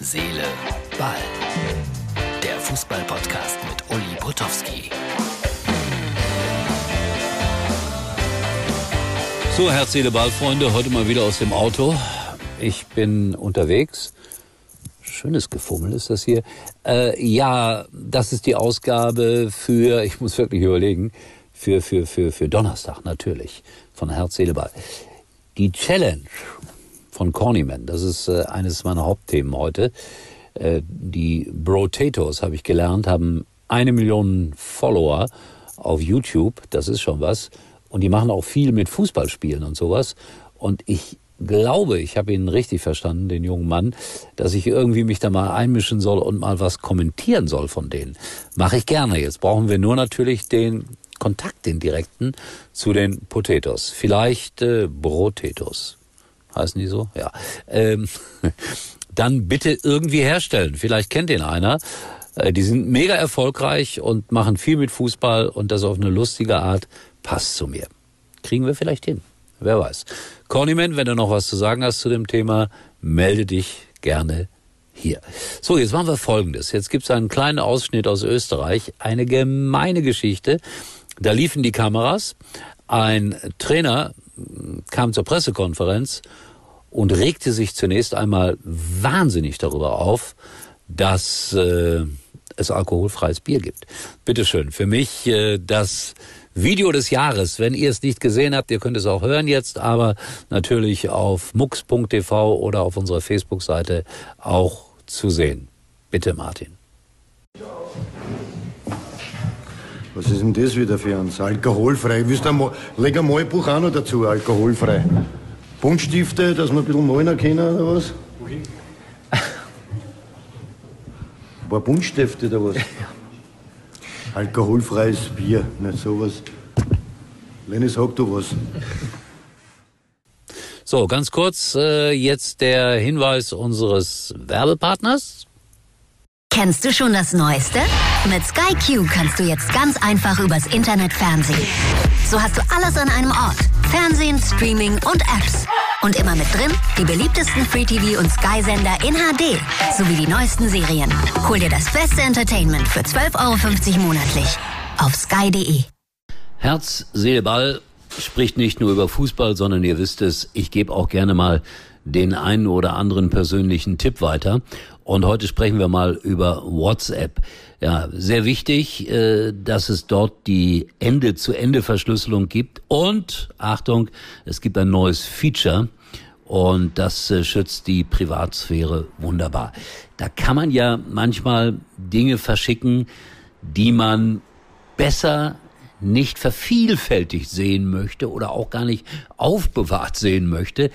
Seele, Ball. Der Fußball-Podcast mit Uli Potowski. So, Herz, Seele, Ball, Freunde, heute mal wieder aus dem Auto. Ich bin unterwegs. Schönes Gefummel ist das hier. Äh, ja, das ist die Ausgabe für, ich muss wirklich überlegen, für, für, für, für Donnerstag natürlich von Herz, Seele, Ball. Die Challenge von Cornyman, das ist äh, eines meiner Hauptthemen heute. Äh, die Brotatoes, habe ich gelernt, haben eine Million Follower auf YouTube, das ist schon was. Und die machen auch viel mit Fußballspielen und sowas. Und ich glaube, ich habe ihn richtig verstanden, den jungen Mann, dass ich irgendwie mich da mal einmischen soll und mal was kommentieren soll von denen. Mache ich gerne. Jetzt brauchen wir nur natürlich den Kontakt, den direkten, zu den Potatoes. Vielleicht äh, Brotatos. Heißen die so? Ja. Ähm, dann bitte irgendwie herstellen. Vielleicht kennt den einer. Äh, die sind mega erfolgreich und machen viel mit Fußball und das auf eine lustige Art passt zu mir. Kriegen wir vielleicht hin. Wer weiß. Cornyman, wenn du noch was zu sagen hast zu dem Thema, melde dich gerne hier. So, jetzt machen wir Folgendes. Jetzt gibt's einen kleinen Ausschnitt aus Österreich. Eine gemeine Geschichte. Da liefen die Kameras. Ein Trainer kam zur Pressekonferenz und regte sich zunächst einmal wahnsinnig darüber auf, dass äh, es alkoholfreies Bier gibt. Bitteschön, für mich äh, das Video des Jahres. Wenn ihr es nicht gesehen habt, ihr könnt es auch hören jetzt, aber natürlich auf mux.tv oder auf unserer Facebook-Seite auch zu sehen. Bitte, Martin. Was ist denn das wieder für uns? Alkoholfrei. Willst du mal, leg ein Malbuch auch noch dazu, alkoholfrei. Buntstifte, dass wir ein bisschen malen können, oder was? Wohin? Ein paar Buntstifte oder was? Alkoholfreies Bier, nicht sowas. Lenny, sag du was. So, ganz kurz äh, jetzt der Hinweis unseres Werbepartners. Kennst du schon das Neueste? Mit Sky Q kannst du jetzt ganz einfach übers Internet Fernsehen. So hast du alles an einem Ort. Fernsehen, Streaming und Apps. Und immer mit drin die beliebtesten Free-TV- und Sky-Sender in HD sowie die neuesten Serien. Hol dir das beste Entertainment für 12,50 Euro monatlich auf sky.de. Herz, Seele, Ball spricht nicht nur über Fußball, sondern ihr wisst es, ich gebe auch gerne mal den einen oder anderen persönlichen Tipp weiter. Und heute sprechen wir mal über WhatsApp. Ja, sehr wichtig, äh, dass es dort die Ende-zu-Ende-Verschlüsselung gibt. Und, Achtung, es gibt ein neues Feature. Und das äh, schützt die Privatsphäre wunderbar. Da kann man ja manchmal Dinge verschicken, die man besser nicht vervielfältigt sehen möchte oder auch gar nicht aufbewahrt sehen möchte.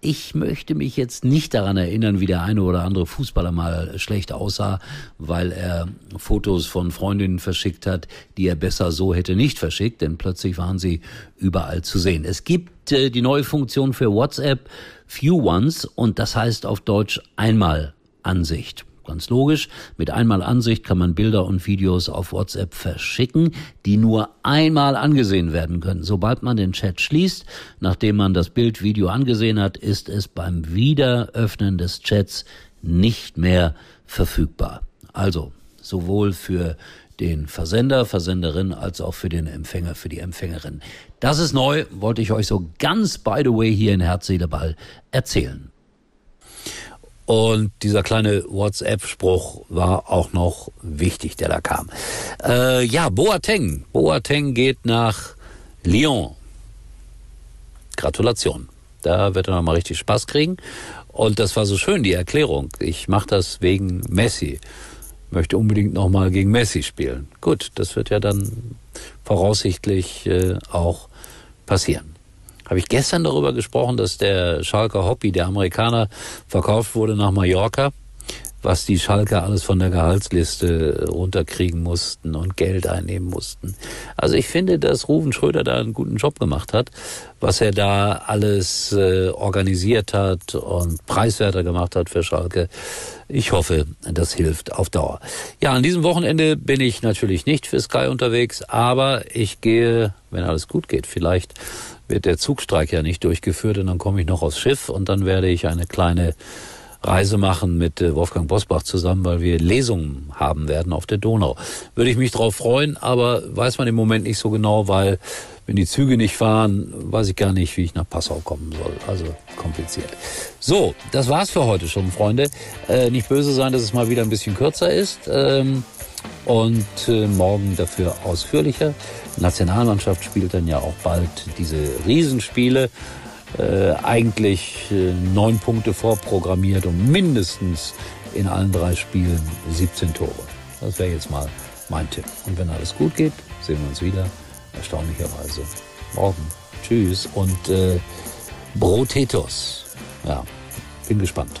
Ich möchte mich jetzt nicht daran erinnern, wie der eine oder andere Fußballer mal schlecht aussah, weil er Fotos von Freundinnen verschickt hat, die er besser so hätte nicht verschickt, denn plötzlich waren sie überall zu sehen. Es gibt äh, die neue Funktion für WhatsApp Few Ones und das heißt auf Deutsch einmal Ansicht. Ganz logisch, mit einmal Ansicht kann man Bilder und Videos auf WhatsApp verschicken, die nur einmal angesehen werden können. Sobald man den Chat schließt, nachdem man das Bild, Video angesehen hat, ist es beim Wiederöffnen des Chats nicht mehr verfügbar. Also sowohl für den Versender, Versenderin als auch für den Empfänger, für die Empfängerin. Das ist neu, wollte ich euch so ganz by the way hier in Herz, Seele, Ball erzählen. Und dieser kleine WhatsApp-Spruch war auch noch wichtig, der da kam. Äh, ja, Boateng. Boateng geht nach Lyon. Gratulation. Da wird er nochmal richtig Spaß kriegen. Und das war so schön, die Erklärung. Ich mache das wegen Messi. Möchte unbedingt nochmal gegen Messi spielen. Gut, das wird ja dann voraussichtlich äh, auch passieren habe ich gestern darüber gesprochen, dass der Schalker Hobby, der Amerikaner, verkauft wurde nach Mallorca, was die Schalker alles von der Gehaltsliste runterkriegen mussten und Geld einnehmen mussten. Also ich finde, dass Ruven Schröder da einen guten Job gemacht hat, was er da alles äh, organisiert hat und preiswerter gemacht hat für Schalke. Ich hoffe, das hilft auf Dauer. Ja, an diesem Wochenende bin ich natürlich nicht für Sky unterwegs, aber ich gehe, wenn alles gut geht, vielleicht wird der Zugstreik ja nicht durchgeführt und dann komme ich noch aufs Schiff und dann werde ich eine kleine Reise machen mit äh, Wolfgang Bosbach zusammen, weil wir Lesungen haben werden auf der Donau. Würde ich mich drauf freuen, aber weiß man im Moment nicht so genau, weil wenn die Züge nicht fahren, weiß ich gar nicht, wie ich nach Passau kommen soll. Also kompliziert. So, das war's für heute schon, Freunde. Äh, nicht böse sein, dass es mal wieder ein bisschen kürzer ist. Ähm, und äh, morgen dafür ausführlicher. Nationalmannschaft spielt dann ja auch bald diese Riesenspiele. Äh, eigentlich äh, neun Punkte vorprogrammiert und mindestens in allen drei Spielen 17 Tore. Das wäre jetzt mal mein Tipp. Und wenn alles gut geht, sehen wir uns wieder. Erstaunlicherweise morgen. Tschüss und äh, Brotetos. Ja, bin gespannt.